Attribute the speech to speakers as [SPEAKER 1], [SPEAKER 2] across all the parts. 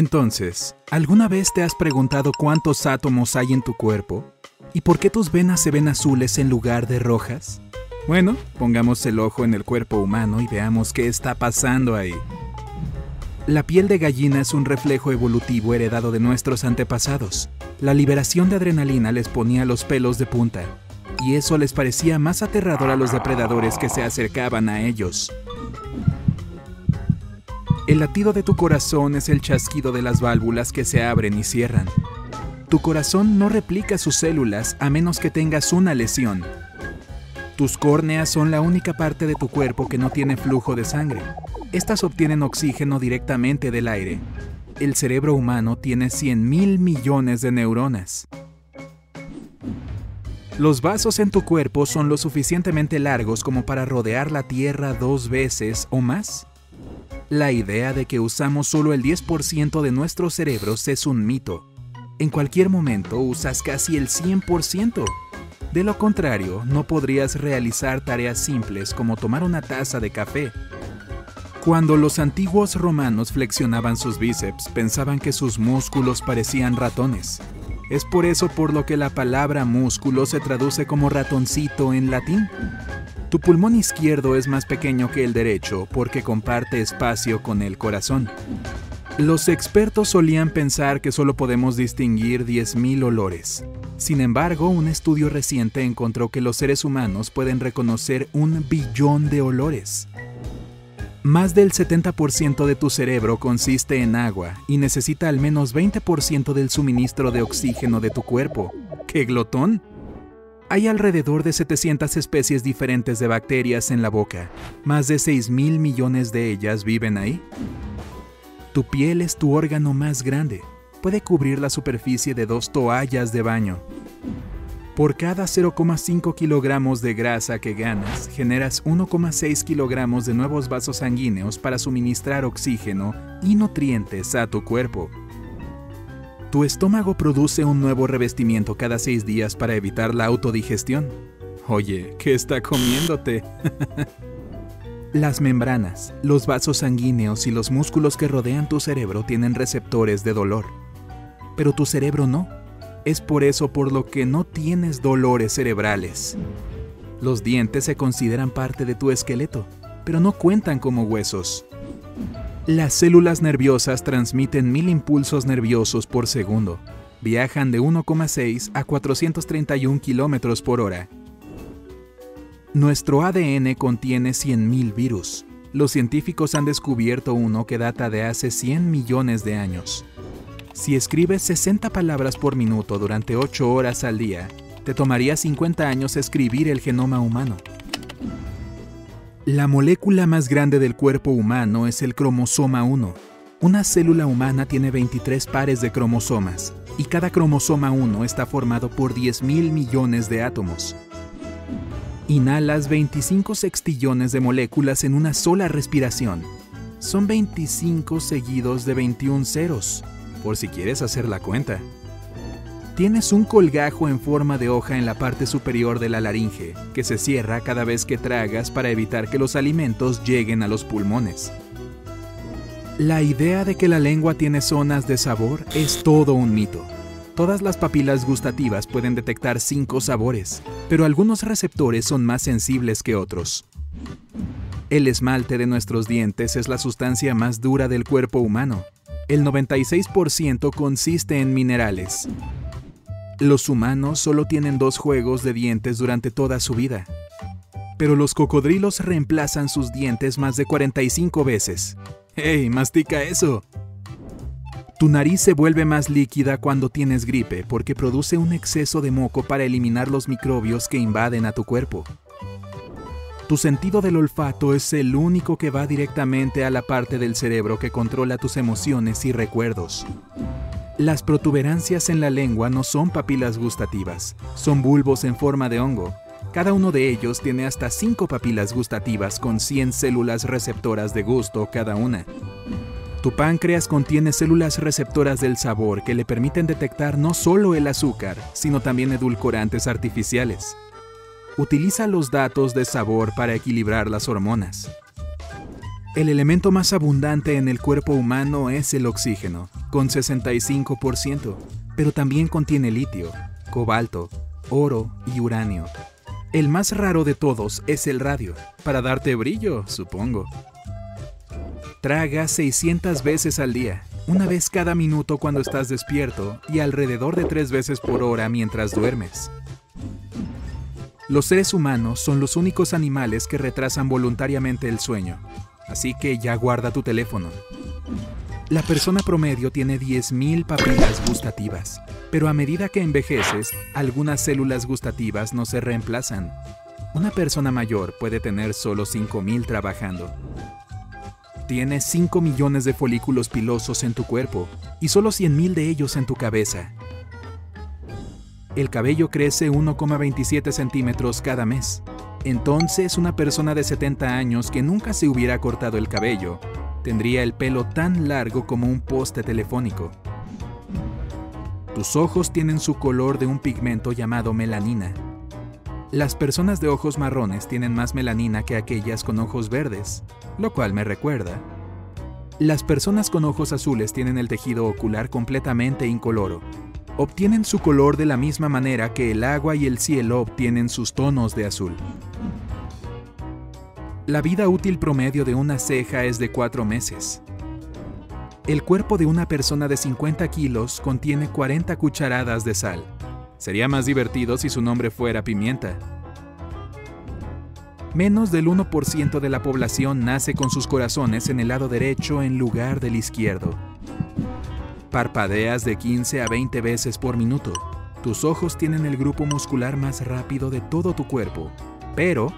[SPEAKER 1] Entonces, ¿alguna vez te has preguntado cuántos átomos hay en tu cuerpo? ¿Y por qué tus venas se ven azules en lugar de rojas? Bueno, pongamos el ojo en el cuerpo humano y veamos qué está pasando ahí. La piel de gallina es un reflejo evolutivo heredado de nuestros antepasados. La liberación de adrenalina les ponía los pelos de punta, y eso les parecía más aterrador a los depredadores que se acercaban a ellos. El latido de tu corazón es el chasquido de las válvulas que se abren y cierran. Tu corazón no replica sus células a menos que tengas una lesión. Tus córneas son la única parte de tu cuerpo que no tiene flujo de sangre. Estas obtienen oxígeno directamente del aire. El cerebro humano tiene 100 mil millones de neuronas. Los vasos en tu cuerpo son lo suficientemente largos como para rodear la Tierra dos veces o más. La idea de que usamos solo el 10% de nuestros cerebros es un mito. En cualquier momento usas casi el 100%. De lo contrario, no podrías realizar tareas simples como tomar una taza de café. Cuando los antiguos romanos flexionaban sus bíceps, pensaban que sus músculos parecían ratones. Es por eso por lo que la palabra músculo se traduce como ratoncito en latín. Tu pulmón izquierdo es más pequeño que el derecho porque comparte espacio con el corazón. Los expertos solían pensar que solo podemos distinguir 10.000 olores. Sin embargo, un estudio reciente encontró que los seres humanos pueden reconocer un billón de olores. Más del 70% de tu cerebro consiste en agua y necesita al menos 20% del suministro de oxígeno de tu cuerpo. ¡Qué glotón! Hay alrededor de 700 especies diferentes de bacterias en la boca. Más de 6 mil millones de ellas viven ahí. Tu piel es tu órgano más grande. Puede cubrir la superficie de dos toallas de baño. Por cada 0,5 kilogramos de grasa que ganas, generas 1,6 kilogramos de nuevos vasos sanguíneos para suministrar oxígeno y nutrientes a tu cuerpo. Tu estómago produce un nuevo revestimiento cada seis días para evitar la autodigestión. Oye, ¿qué está comiéndote? Las membranas, los vasos sanguíneos y los músculos que rodean tu cerebro tienen receptores de dolor. Pero tu cerebro no. Es por eso por lo que no tienes dolores cerebrales. Los dientes se consideran parte de tu esqueleto, pero no cuentan como huesos. Las células nerviosas transmiten mil impulsos nerviosos por segundo. Viajan de 1,6 a 431 kilómetros por hora. Nuestro ADN contiene 100.000 virus. Los científicos han descubierto uno que data de hace 100 millones de años. Si escribes 60 palabras por minuto durante 8 horas al día, te tomaría 50 años escribir el genoma humano. La molécula más grande del cuerpo humano es el cromosoma 1. Una célula humana tiene 23 pares de cromosomas, y cada cromosoma 1 está formado por 10.000 millones de átomos. Inhalas 25 sextillones de moléculas en una sola respiración. Son 25 seguidos de 21 ceros, por si quieres hacer la cuenta. Tienes un colgajo en forma de hoja en la parte superior de la laringe, que se cierra cada vez que tragas para evitar que los alimentos lleguen a los pulmones. La idea de que la lengua tiene zonas de sabor es todo un mito. Todas las papilas gustativas pueden detectar cinco sabores, pero algunos receptores son más sensibles que otros. El esmalte de nuestros dientes es la sustancia más dura del cuerpo humano. El 96% consiste en minerales, los humanos solo tienen dos juegos de dientes durante toda su vida, pero los cocodrilos reemplazan sus dientes más de 45 veces. ¡Hey, mastica eso! Tu nariz se vuelve más líquida cuando tienes gripe porque produce un exceso de moco para eliminar los microbios que invaden a tu cuerpo. Tu sentido del olfato es el único que va directamente a la parte del cerebro que controla tus emociones y recuerdos. Las protuberancias en la lengua no son papilas gustativas, son bulbos en forma de hongo. Cada uno de ellos tiene hasta 5 papilas gustativas con 100 células receptoras de gusto cada una. Tu páncreas contiene células receptoras del sabor que le permiten detectar no solo el azúcar, sino también edulcorantes artificiales. Utiliza los datos de sabor para equilibrar las hormonas. El elemento más abundante en el cuerpo humano es el oxígeno, con 65%, pero también contiene litio, cobalto, oro y uranio. El más raro de todos es el radio, para darte brillo, supongo. Traga 600 veces al día, una vez cada minuto cuando estás despierto y alrededor de tres veces por hora mientras duermes. Los seres humanos son los únicos animales que retrasan voluntariamente el sueño, así que ya guarda tu teléfono. La persona promedio tiene 10.000 papilas gustativas, pero a medida que envejeces, algunas células gustativas no se reemplazan. Una persona mayor puede tener solo 5.000 trabajando. Tienes 5 millones de folículos pilosos en tu cuerpo y solo 100.000 de ellos en tu cabeza. El cabello crece 1,27 centímetros cada mes, entonces una persona de 70 años que nunca se hubiera cortado el cabello tendría el pelo tan largo como un poste telefónico. Tus ojos tienen su color de un pigmento llamado melanina. Las personas de ojos marrones tienen más melanina que aquellas con ojos verdes, lo cual me recuerda. Las personas con ojos azules tienen el tejido ocular completamente incoloro. Obtienen su color de la misma manera que el agua y el cielo obtienen sus tonos de azul. La vida útil promedio de una ceja es de 4 meses. El cuerpo de una persona de 50 kilos contiene 40 cucharadas de sal. Sería más divertido si su nombre fuera pimienta. Menos del 1% de la población nace con sus corazones en el lado derecho en lugar del izquierdo. Parpadeas de 15 a 20 veces por minuto. Tus ojos tienen el grupo muscular más rápido de todo tu cuerpo, pero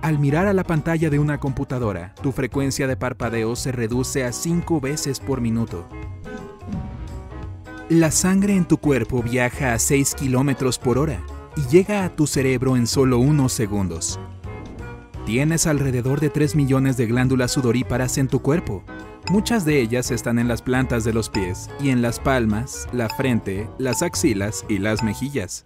[SPEAKER 1] al mirar a la pantalla de una computadora, tu frecuencia de parpadeo se reduce a 5 veces por minuto. La sangre en tu cuerpo viaja a 6 kilómetros por hora y llega a tu cerebro en solo unos segundos. Tienes alrededor de 3 millones de glándulas sudoríparas en tu cuerpo. Muchas de ellas están en las plantas de los pies y en las palmas, la frente, las axilas y las mejillas.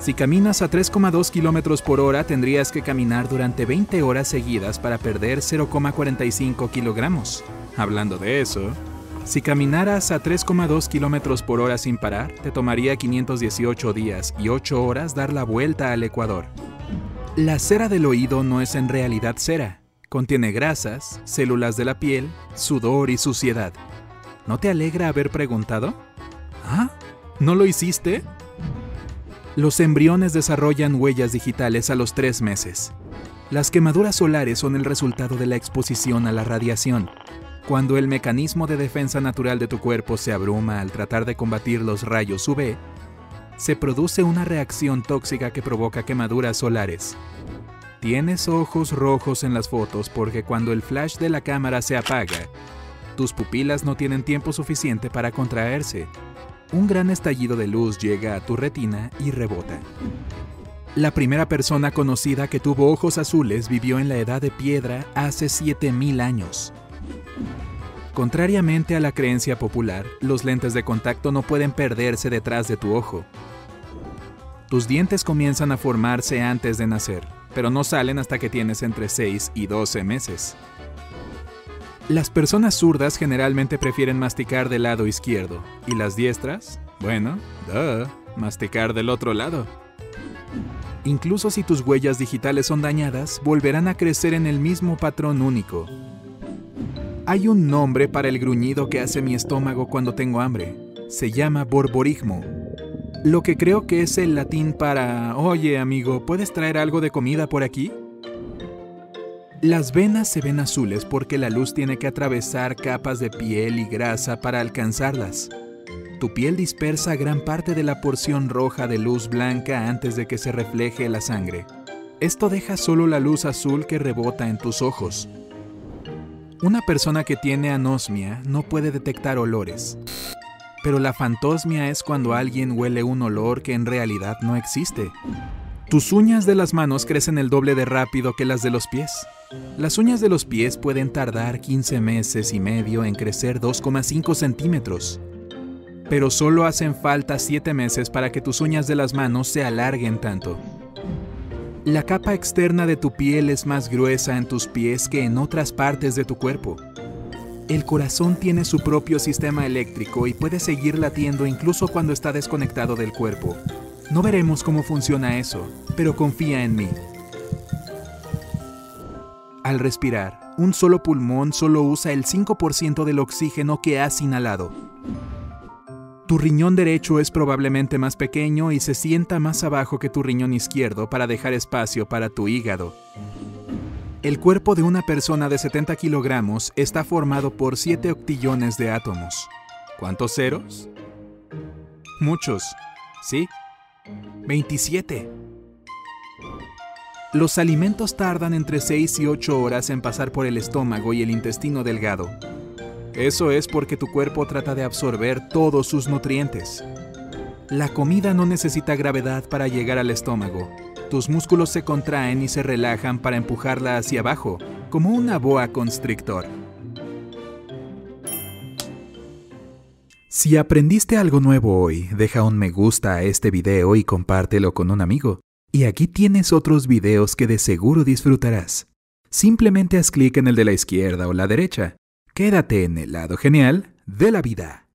[SPEAKER 1] Si caminas a 3,2 km por hora, tendrías que caminar durante 20 horas seguidas para perder 0,45 kilogramos. Hablando de eso, si caminaras a 3,2 km por hora sin parar, te tomaría 518 días y 8 horas dar la vuelta al Ecuador. La cera del oído no es en realidad cera. Contiene grasas, células de la piel, sudor y suciedad. ¿No te alegra haber preguntado? ¿Ah? ¿No lo hiciste? Los embriones desarrollan huellas digitales a los tres meses. Las quemaduras solares son el resultado de la exposición a la radiación. Cuando el mecanismo de defensa natural de tu cuerpo se abruma al tratar de combatir los rayos UV, se produce una reacción tóxica que provoca quemaduras solares. Tienes ojos rojos en las fotos porque cuando el flash de la cámara se apaga, tus pupilas no tienen tiempo suficiente para contraerse un gran estallido de luz llega a tu retina y rebota. La primera persona conocida que tuvo ojos azules vivió en la edad de piedra hace 7000 años. Contrariamente a la creencia popular, los lentes de contacto no pueden perderse detrás de tu ojo. Tus dientes comienzan a formarse antes de nacer, pero no salen hasta que tienes entre 6 y 12 meses. Las personas zurdas generalmente prefieren masticar del lado izquierdo, y las diestras, bueno, duh, masticar del otro lado. Incluso si tus huellas digitales son dañadas, volverán a crecer en el mismo patrón único. Hay un nombre para el gruñido que hace mi estómago cuando tengo hambre. Se llama borborigmo. Lo que creo que es el latín para, oye amigo, ¿puedes traer algo de comida por aquí? Las venas se ven azules porque la luz tiene que atravesar capas de piel y grasa para alcanzarlas. Tu piel dispersa gran parte de la porción roja de luz blanca antes de que se refleje la sangre. Esto deja solo la luz azul que rebota en tus ojos. Una persona que tiene anosmia no puede detectar olores. Pero la fantosmia es cuando alguien huele un olor que en realidad no existe. Tus uñas de las manos crecen el doble de rápido que las de los pies. Las uñas de los pies pueden tardar 15 meses y medio en crecer 2,5 centímetros, pero solo hacen falta 7 meses para que tus uñas de las manos se alarguen tanto. La capa externa de tu piel es más gruesa en tus pies que en otras partes de tu cuerpo. El corazón tiene su propio sistema eléctrico y puede seguir latiendo incluso cuando está desconectado del cuerpo. No veremos cómo funciona eso, pero confía en mí. Al respirar, un solo pulmón solo usa el 5% del oxígeno que has inhalado. Tu riñón derecho es probablemente más pequeño y se sienta más abajo que tu riñón izquierdo para dejar espacio para tu hígado. El cuerpo de una persona de 70 kilogramos está formado por 7 octillones de átomos. ¿Cuántos ceros? Muchos. ¿Sí? 27. Los alimentos tardan entre 6 y 8 horas en pasar por el estómago y el intestino delgado. Eso es porque tu cuerpo trata de absorber todos sus nutrientes. La comida no necesita gravedad para llegar al estómago. Tus músculos se contraen y se relajan para empujarla hacia abajo, como una boa constrictor. Si aprendiste algo nuevo hoy, deja un me gusta a este video y compártelo con un amigo. Y aquí tienes otros videos que de seguro disfrutarás. Simplemente haz clic en el de la izquierda o la derecha. Quédate en el lado genial de la vida.